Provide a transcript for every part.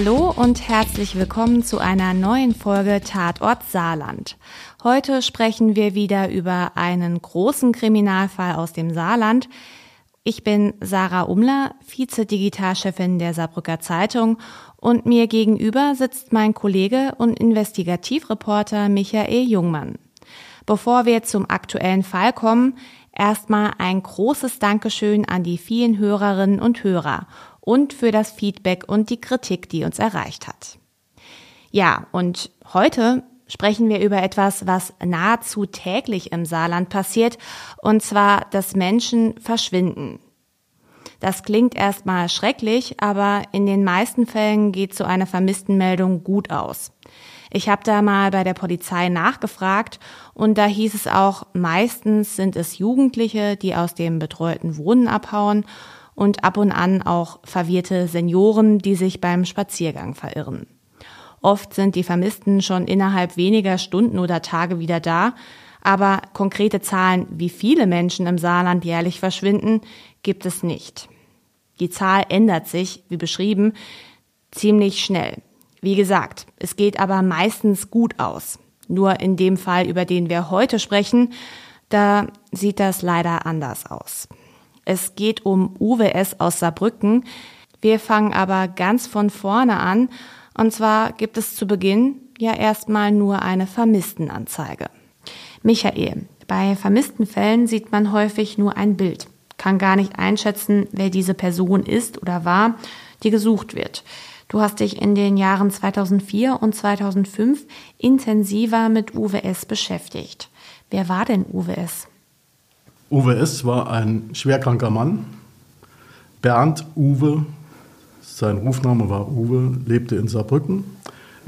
Hallo und herzlich willkommen zu einer neuen Folge Tatort Saarland. Heute sprechen wir wieder über einen großen Kriminalfall aus dem Saarland. Ich bin Sarah Umler, Vize-Digitalchefin der Saarbrücker Zeitung und mir gegenüber sitzt mein Kollege und Investigativreporter Michael Jungmann. Bevor wir zum aktuellen Fall kommen, erstmal ein großes Dankeschön an die vielen Hörerinnen und Hörer und für das Feedback und die Kritik, die uns erreicht hat. Ja, und heute sprechen wir über etwas, was nahezu täglich im Saarland passiert, und zwar, dass Menschen verschwinden. Das klingt erstmal schrecklich, aber in den meisten Fällen geht so eine Vermisstenmeldung gut aus. Ich habe da mal bei der Polizei nachgefragt und da hieß es auch, meistens sind es Jugendliche, die aus dem betreuten Wohnen abhauen und ab und an auch verwirrte Senioren, die sich beim Spaziergang verirren. Oft sind die Vermissten schon innerhalb weniger Stunden oder Tage wieder da, aber konkrete Zahlen, wie viele Menschen im Saarland jährlich verschwinden, gibt es nicht. Die Zahl ändert sich, wie beschrieben, ziemlich schnell. Wie gesagt, es geht aber meistens gut aus. Nur in dem Fall, über den wir heute sprechen, da sieht das leider anders aus. Es geht um UWS aus Saarbrücken. Wir fangen aber ganz von vorne an. Und zwar gibt es zu Beginn ja erstmal nur eine Vermisstenanzeige. Michael, bei vermissten Fällen sieht man häufig nur ein Bild, kann gar nicht einschätzen, wer diese Person ist oder war, die gesucht wird. Du hast dich in den Jahren 2004 und 2005 intensiver mit UWS beschäftigt. Wer war denn UWS? UWS war ein schwerkranker Mann. Bernd Uwe, sein Rufname war Uwe, lebte in Saarbrücken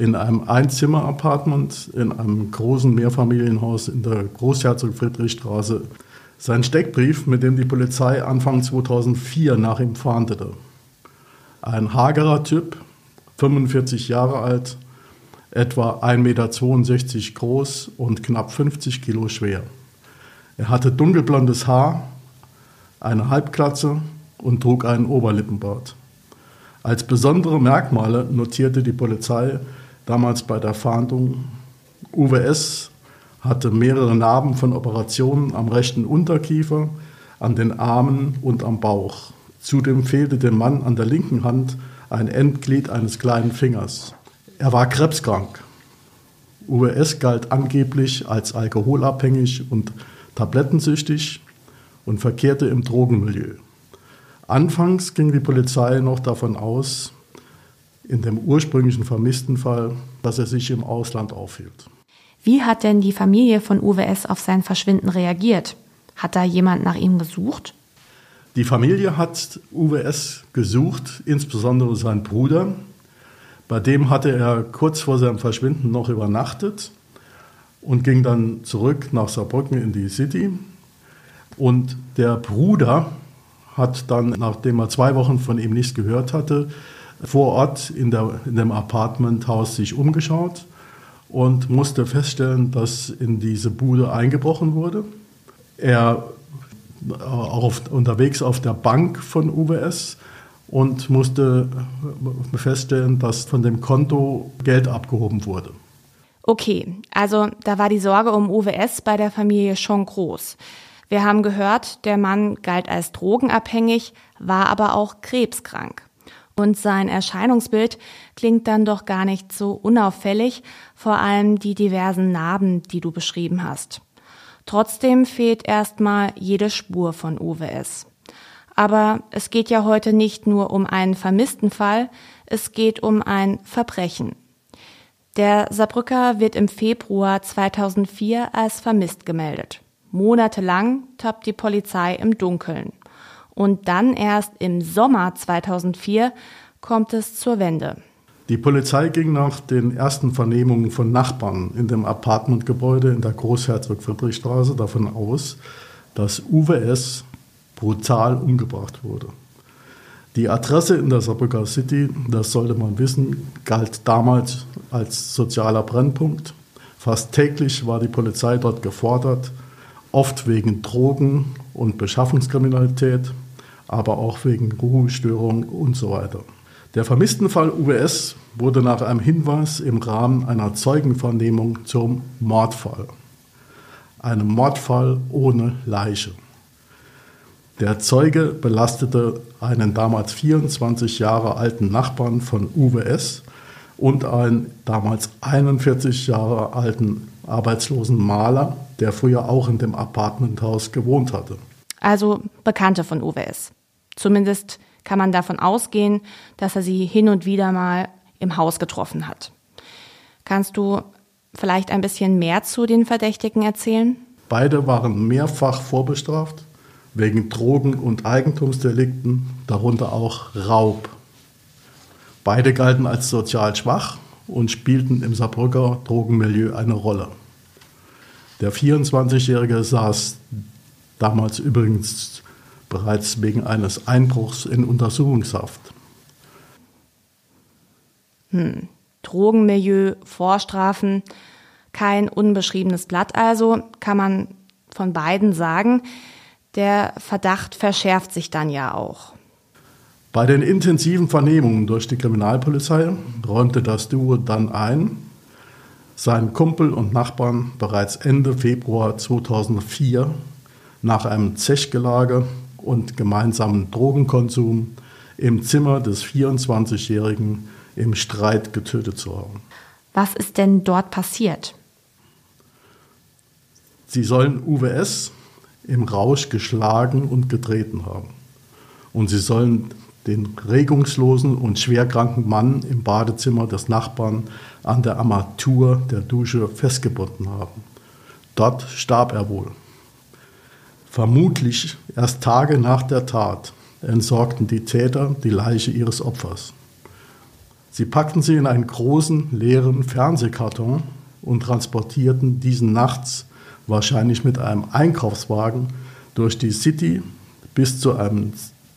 in einem Einzimmer-Apartment in einem großen Mehrfamilienhaus in der Großherzog-Friedrich-Straße. Sein Steckbrief, mit dem die Polizei Anfang 2004 nach ihm fahndete. Ein hagerer Typ, 45 Jahre alt, etwa 1,62 Meter groß und knapp 50 Kilo schwer. Er hatte dunkelblondes Haar, eine Halbklatze und trug einen Oberlippenbart. Als besondere Merkmale notierte die Polizei damals bei der Fahndung. UWS hatte mehrere Narben von Operationen am rechten Unterkiefer, an den Armen und am Bauch. Zudem fehlte dem Mann an der linken Hand ein Endglied eines kleinen Fingers. Er war krebskrank. UWS galt angeblich als alkoholabhängig und tablettensüchtig und verkehrte im Drogenmilieu. Anfangs ging die Polizei noch davon aus, in dem ursprünglichen vermissten Fall, dass er sich im Ausland aufhielt. Wie hat denn die Familie von UWS auf sein Verschwinden reagiert? Hat da jemand nach ihm gesucht? Die Familie hat UWS gesucht, insbesondere sein Bruder. Bei dem hatte er kurz vor seinem Verschwinden noch übernachtet und ging dann zurück nach Saarbrücken in die City. Und der Bruder hat dann, nachdem er zwei Wochen von ihm nichts gehört hatte, vor Ort in, der, in dem Apartmenthaus sich umgeschaut und musste feststellen, dass in diese Bude eingebrochen wurde. Er auch auf, unterwegs auf der Bank von UBS und musste feststellen, dass von dem Konto Geld abgehoben wurde. Okay, also da war die Sorge um UWS bei der Familie schon groß. Wir haben gehört, der Mann galt als drogenabhängig, war aber auch krebskrank. Und sein Erscheinungsbild klingt dann doch gar nicht so unauffällig, vor allem die diversen Narben, die du beschrieben hast. Trotzdem fehlt erstmal jede Spur von UWS. Aber es geht ja heute nicht nur um einen vermissten Fall, es geht um ein Verbrechen. Der Saarbrücker wird im Februar 2004 als vermisst gemeldet. Monatelang tappt die Polizei im Dunkeln. Und dann erst im Sommer 2004 kommt es zur Wende. Die Polizei ging nach den ersten Vernehmungen von Nachbarn in dem Apartmentgebäude in der Großherzog-Friedrich-Straße davon aus, dass UWS brutal umgebracht wurde. Die Adresse in der Saarbrücker City, das sollte man wissen, galt damals als sozialer Brennpunkt. Fast täglich war die Polizei dort gefordert, oft wegen Drogen und Beschaffungskriminalität, aber auch wegen Ruhestörung und so weiter. Der Vermisstenfall UWS wurde nach einem Hinweis im Rahmen einer Zeugenvernehmung zum Mordfall. Einem Mordfall ohne Leiche. Der Zeuge belastete einen damals 24 Jahre alten Nachbarn von UWS und einen damals 41 Jahre alten arbeitslosen Maler, der früher auch in dem Apartmenthaus gewohnt hatte. Also Bekannte von UWS. Zumindest kann man davon ausgehen, dass er sie hin und wieder mal im Haus getroffen hat. Kannst du vielleicht ein bisschen mehr zu den Verdächtigen erzählen? Beide waren mehrfach vorbestraft wegen Drogen- und Eigentumsdelikten, darunter auch Raub. Beide galten als sozial schwach und spielten im Saarbrücker Drogenmilieu eine Rolle. Der 24-Jährige saß damals übrigens bereits wegen eines Einbruchs in Untersuchungshaft. Hm. Drogenmilieu, Vorstrafen, kein unbeschriebenes Blatt also, kann man von beiden sagen. Der Verdacht verschärft sich dann ja auch. Bei den intensiven Vernehmungen durch die Kriminalpolizei räumte das Duo dann ein, seinen Kumpel und Nachbarn bereits Ende Februar 2004 nach einem Zechgelage und gemeinsamen Drogenkonsum im Zimmer des 24-Jährigen im Streit getötet zu haben. Was ist denn dort passiert? Sie sollen UWS im Rausch geschlagen und getreten haben. Und sie sollen den regungslosen und schwerkranken Mann im Badezimmer des Nachbarn an der Armatur der Dusche festgebunden haben. Dort starb er wohl. Vermutlich erst Tage nach der Tat entsorgten die Täter die Leiche ihres Opfers. Sie packten sie in einen großen, leeren Fernsehkarton und transportierten diesen nachts, wahrscheinlich mit einem Einkaufswagen, durch die City bis zu einem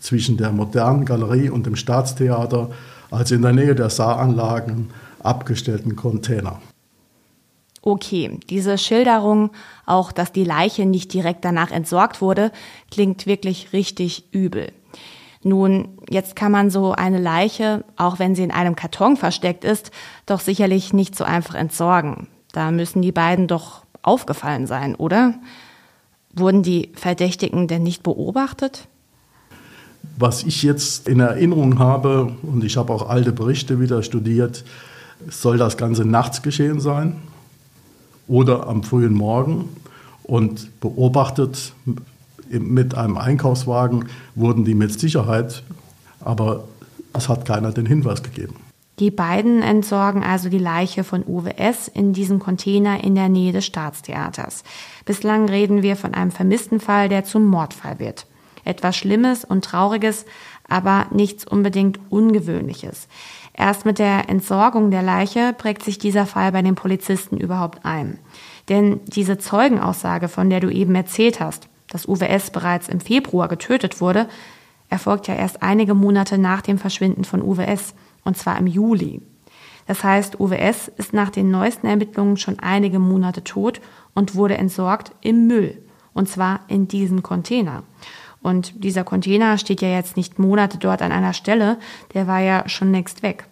zwischen der modernen Galerie und dem Staatstheater, als in der Nähe der Saaranlagen abgestellten Container. Okay, diese Schilderung, auch dass die Leiche nicht direkt danach entsorgt wurde, klingt wirklich richtig übel. Nun, jetzt kann man so eine Leiche, auch wenn sie in einem Karton versteckt ist, doch sicherlich nicht so einfach entsorgen. Da müssen die beiden doch aufgefallen sein, oder? Wurden die Verdächtigen denn nicht beobachtet? Was ich jetzt in Erinnerung habe, und ich habe auch alte Berichte wieder studiert, soll das Ganze nachts geschehen sein oder am frühen Morgen. Und beobachtet mit einem Einkaufswagen wurden die mit Sicherheit, aber es hat keiner den Hinweis gegeben. Die beiden entsorgen also die Leiche von Uwe S. in diesem Container in der Nähe des Staatstheaters. Bislang reden wir von einem vermissten Fall, der zum Mordfall wird. Etwas Schlimmes und Trauriges, aber nichts unbedingt Ungewöhnliches. Erst mit der Entsorgung der Leiche prägt sich dieser Fall bei den Polizisten überhaupt ein. Denn diese Zeugenaussage, von der du eben erzählt hast, dass UWS bereits im Februar getötet wurde, erfolgt ja erst einige Monate nach dem Verschwinden von UWS, und zwar im Juli. Das heißt, UWS ist nach den neuesten Ermittlungen schon einige Monate tot und wurde entsorgt im Müll, und zwar in diesem Container. Und dieser Container steht ja jetzt nicht Monate dort an einer Stelle, der war ja schon längst weg.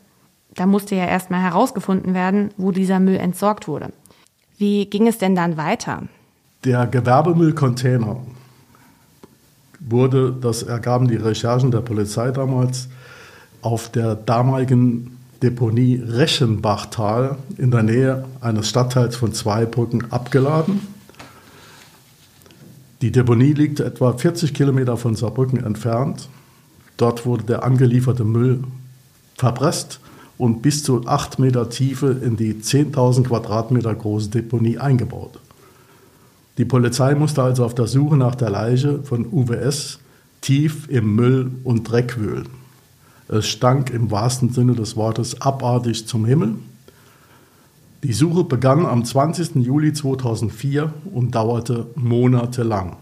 Da musste ja erstmal herausgefunden werden, wo dieser Müll entsorgt wurde. Wie ging es denn dann weiter? Der Gewerbemüllcontainer wurde, das ergaben die Recherchen der Polizei damals, auf der damaligen Deponie Reschenbachtal in der Nähe eines Stadtteils von Zweibrücken abgeladen. Die Deponie liegt etwa 40 Kilometer von Saarbrücken entfernt. Dort wurde der angelieferte Müll verpresst und bis zu 8 Meter Tiefe in die 10.000 Quadratmeter große Deponie eingebaut. Die Polizei musste also auf der Suche nach der Leiche von UWS tief im Müll und Dreck wühlen. Es stank im wahrsten Sinne des Wortes abartig zum Himmel. Die Suche begann am 20. Juli 2004 und dauerte monatelang.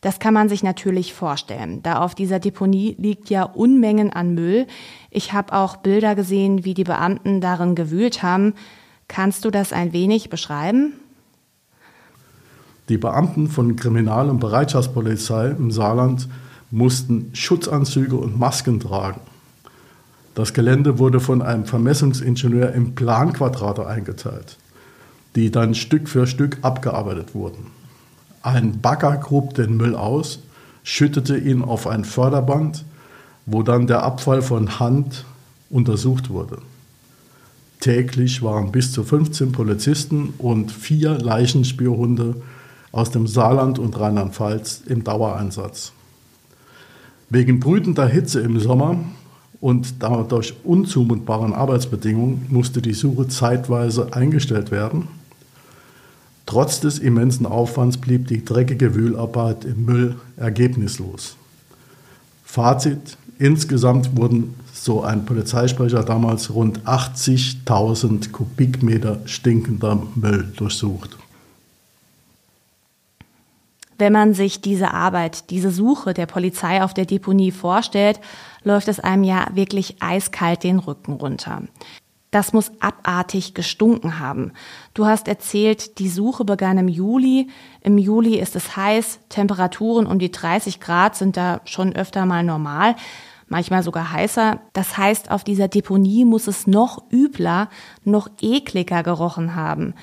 Das kann man sich natürlich vorstellen, da auf dieser Deponie liegt ja Unmengen an Müll. Ich habe auch Bilder gesehen, wie die Beamten darin gewühlt haben. Kannst du das ein wenig beschreiben? Die Beamten von Kriminal- und Bereitschaftspolizei im Saarland mussten Schutzanzüge und Masken tragen. Das Gelände wurde von einem Vermessungsingenieur in Planquadrate eingeteilt, die dann Stück für Stück abgearbeitet wurden. Ein Bagger grub den Müll aus, schüttete ihn auf ein Förderband, wo dann der Abfall von Hand untersucht wurde. Täglich waren bis zu 15 Polizisten und vier Leichenspürhunde aus dem Saarland und Rheinland-Pfalz im Dauereinsatz. Wegen brütender Hitze im Sommer und dadurch unzumutbaren Arbeitsbedingungen musste die Suche zeitweise eingestellt werden. Trotz des immensen Aufwands blieb die dreckige Wühlarbeit im Müll ergebnislos. Fazit, insgesamt wurden, so ein Polizeisprecher damals, rund 80.000 Kubikmeter stinkender Müll durchsucht. Wenn man sich diese Arbeit, diese Suche der Polizei auf der Deponie vorstellt, läuft es einem ja wirklich eiskalt den Rücken runter. Das muss abartig gestunken haben. Du hast erzählt, die Suche begann im Juli. Im Juli ist es heiß, Temperaturen um die 30 Grad sind da schon öfter mal normal, manchmal sogar heißer. Das heißt, auf dieser Deponie muss es noch übler, noch ekliger gerochen haben.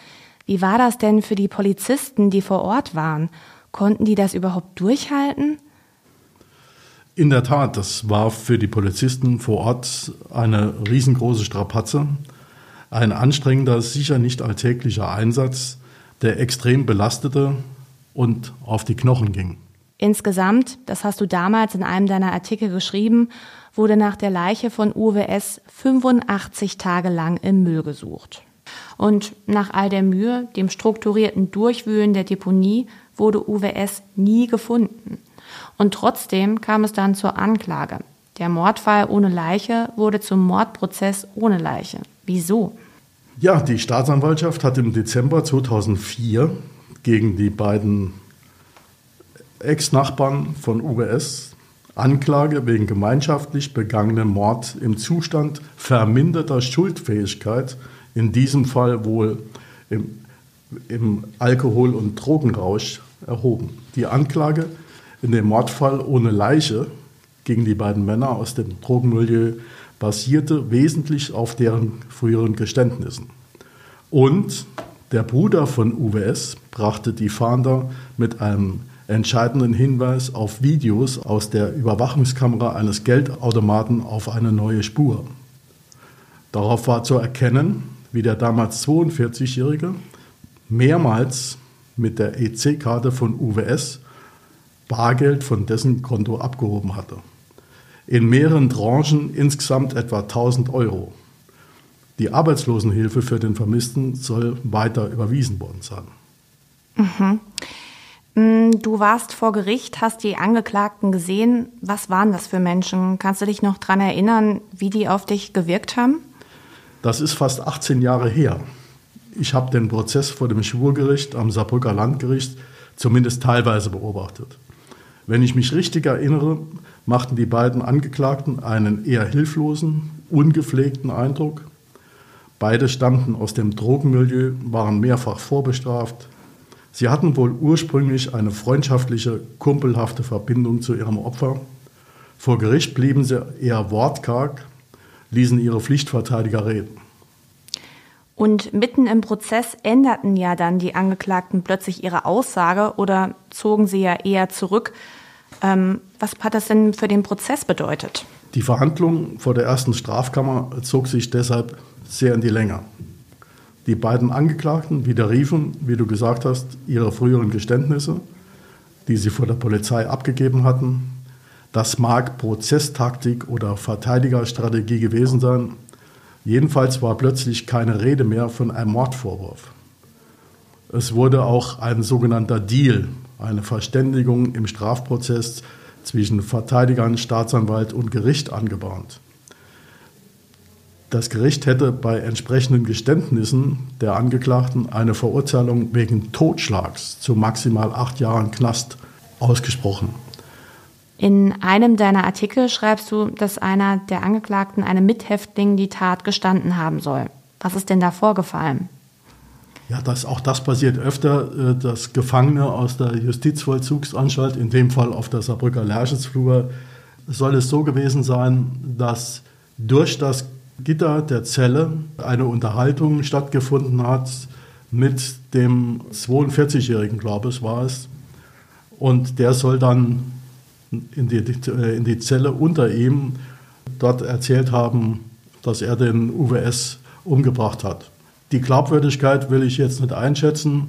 Wie war das denn für die Polizisten, die vor Ort waren? Konnten die das überhaupt durchhalten? In der Tat, das war für die Polizisten vor Ort eine riesengroße Strapazze. Ein anstrengender, sicher nicht alltäglicher Einsatz, der extrem belastete und auf die Knochen ging. Insgesamt, das hast du damals in einem deiner Artikel geschrieben, wurde nach der Leiche von Uwe S. 85 Tage lang im Müll gesucht. Und nach all der Mühe, dem strukturierten Durchwühlen der Deponie, wurde Uwe S. nie gefunden. Und trotzdem kam es dann zur Anklage. Der Mordfall ohne Leiche wurde zum Mordprozess ohne Leiche. Wieso? Ja, die Staatsanwaltschaft hat im Dezember 2004 gegen die beiden Ex-Nachbarn von Uwe S. Anklage wegen gemeinschaftlich begangenem Mord im Zustand verminderter Schuldfähigkeit, in diesem Fall wohl im, im Alkohol- und Drogenrausch erhoben. Die Anklage in dem Mordfall ohne Leiche gegen die beiden Männer aus dem Drogenmilieu basierte wesentlich auf deren früheren Geständnissen. Und der Bruder von UWS brachte die Fahnder mit einem entscheidenden Hinweis auf Videos aus der Überwachungskamera eines Geldautomaten auf eine neue Spur. Darauf war zu erkennen, wie der damals 42-Jährige mehrmals mit der EC-Karte von UWS Bargeld von dessen Konto abgehoben hatte. In mehreren Tranchen insgesamt etwa 1000 Euro. Die Arbeitslosenhilfe für den Vermissten soll weiter überwiesen worden sein. Mhm. Mm, du warst vor Gericht, hast die Angeklagten gesehen. Was waren das für Menschen? Kannst du dich noch daran erinnern, wie die auf dich gewirkt haben? Das ist fast 18 Jahre her. Ich habe den Prozess vor dem Schwurgericht am Saarbrücker Landgericht zumindest teilweise beobachtet. Wenn ich mich richtig erinnere, machten die beiden Angeklagten einen eher hilflosen, ungepflegten Eindruck. Beide stammten aus dem Drogenmilieu, waren mehrfach vorbestraft. Sie hatten wohl ursprünglich eine freundschaftliche, kumpelhafte Verbindung zu ihrem Opfer. Vor Gericht blieben sie eher wortkarg, ließen ihre Pflichtverteidiger reden. Und mitten im Prozess änderten ja dann die Angeklagten plötzlich ihre Aussage oder zogen sie ja eher zurück. Ähm, was hat das denn für den Prozess bedeutet? Die Verhandlung vor der ersten Strafkammer zog sich deshalb sehr in die Länge. Die beiden Angeklagten widerriefen, wie du gesagt hast, ihre früheren Geständnisse, die sie vor der Polizei abgegeben hatten. Das mag Prozesstaktik oder Verteidigerstrategie gewesen sein, Jedenfalls war plötzlich keine Rede mehr von einem Mordvorwurf. Es wurde auch ein sogenannter Deal, eine Verständigung im Strafprozess zwischen Verteidigern, Staatsanwalt und Gericht angebahnt. Das Gericht hätte bei entsprechenden Geständnissen der Angeklagten eine Verurteilung wegen Totschlags zu maximal acht Jahren Knast ausgesprochen. In einem deiner Artikel schreibst du, dass einer der Angeklagten einem Mithäftling die Tat gestanden haben soll. Was ist denn da vorgefallen? Ja, das, auch das passiert öfter, äh, dass Gefangene aus der Justizvollzugsanstalt, in dem Fall auf der Saarbrücker Lerchensflur, soll es so gewesen sein, dass durch das Gitter der Zelle eine Unterhaltung stattgefunden hat mit dem 42-Jährigen, glaube ich, war es. Und der soll dann in die, in die Zelle unter ihm dort erzählt haben, dass er den UWS umgebracht hat. Die Glaubwürdigkeit will ich jetzt nicht einschätzen.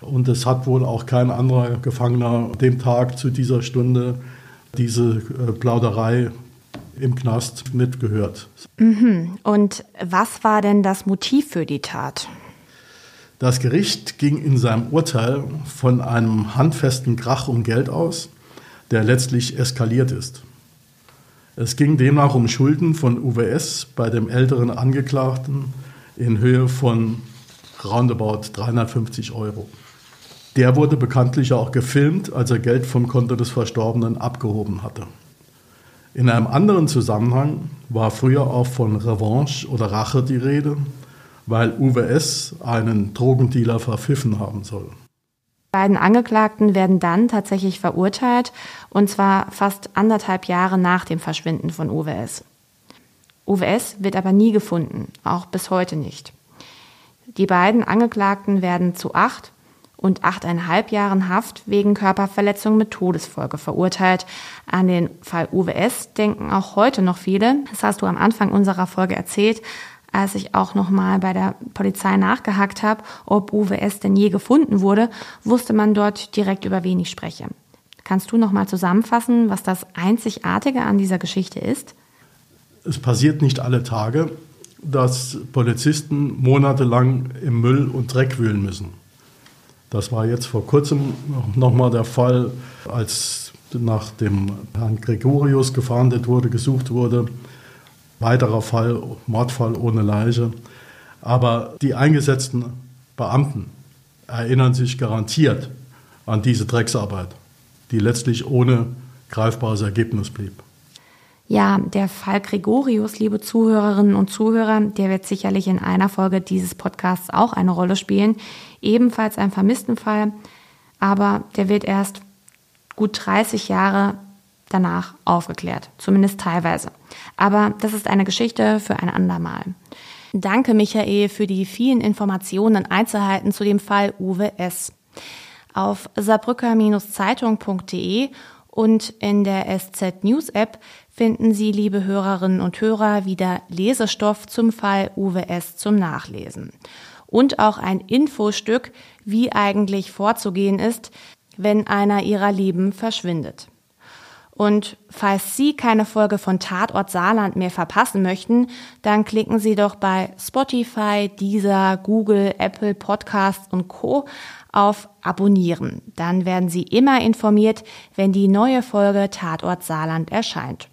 Und es hat wohl auch kein anderer Gefangener dem Tag zu dieser Stunde diese äh, Plauderei im Knast mitgehört. Mhm. Und was war denn das Motiv für die Tat? Das Gericht ging in seinem Urteil von einem handfesten Krach um Geld aus, der letztlich eskaliert ist. Es ging demnach um Schulden von UWS bei dem älteren Angeklagten in Höhe von roundabout 350 Euro. Der wurde bekanntlich auch gefilmt, als er Geld vom Konto des Verstorbenen abgehoben hatte. In einem anderen Zusammenhang war früher auch von Revanche oder Rache die Rede, weil UWS einen Drogendealer verpfiffen haben soll. Die beiden Angeklagten werden dann tatsächlich verurteilt, und zwar fast anderthalb Jahre nach dem Verschwinden von UWS. UWS wird aber nie gefunden, auch bis heute nicht. Die beiden Angeklagten werden zu acht und achteinhalb Jahren Haft wegen Körperverletzung mit Todesfolge verurteilt. An den Fall UWS denken auch heute noch viele. Das hast du am Anfang unserer Folge erzählt, als ich auch nochmal bei der Polizei nachgehakt habe, ob UWS denn je gefunden wurde, wusste man dort direkt über wen ich spreche. Kannst du nochmal zusammenfassen, was das Einzigartige an dieser Geschichte ist? Es passiert nicht alle Tage, dass Polizisten monatelang im Müll und Dreck wühlen müssen. Das war jetzt vor kurzem nochmal der Fall, als nach dem Herrn Gregorius gefahndet wurde, gesucht wurde. Weiterer Fall, Mordfall ohne Leiche. Aber die eingesetzten Beamten erinnern sich garantiert an diese Drecksarbeit, die letztlich ohne greifbares Ergebnis blieb. Ja, der Fall Gregorius, liebe Zuhörerinnen und Zuhörer, der wird sicherlich in einer Folge dieses Podcasts auch eine Rolle spielen. Ebenfalls ein Vermisstenfall, aber der wird erst gut 30 Jahre danach aufgeklärt, zumindest teilweise. Aber das ist eine Geschichte für ein andermal. Danke, Michael, für die vielen Informationen und Einzelheiten zu dem Fall Uwe S. Auf saarbrücker-zeitung.de und in der SZ News App finden Sie, liebe Hörerinnen und Hörer, wieder Lesestoff zum Fall Uwe S. zum Nachlesen. Und auch ein Infostück, wie eigentlich vorzugehen ist, wenn einer Ihrer Lieben verschwindet. Und falls Sie keine Folge von Tatort Saarland mehr verpassen möchten, dann klicken Sie doch bei Spotify, Deezer, Google, Apple Podcasts und Co auf Abonnieren. Dann werden Sie immer informiert, wenn die neue Folge Tatort Saarland erscheint.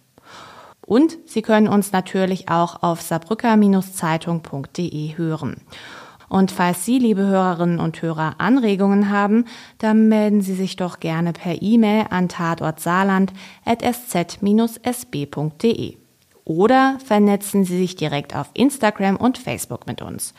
Und Sie können uns natürlich auch auf saarbrücker-zeitung.de hören. Und falls Sie, liebe Hörerinnen und Hörer, Anregungen haben, dann melden Sie sich doch gerne per E-Mail an tatortsaarland.sz-sb.de. Oder vernetzen Sie sich direkt auf Instagram und Facebook mit uns.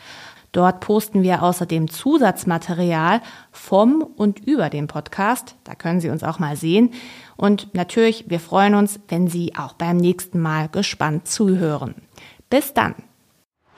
Dort posten wir außerdem Zusatzmaterial vom und über den Podcast. Da können Sie uns auch mal sehen. Und natürlich, wir freuen uns, wenn Sie auch beim nächsten Mal gespannt zuhören. Bis dann.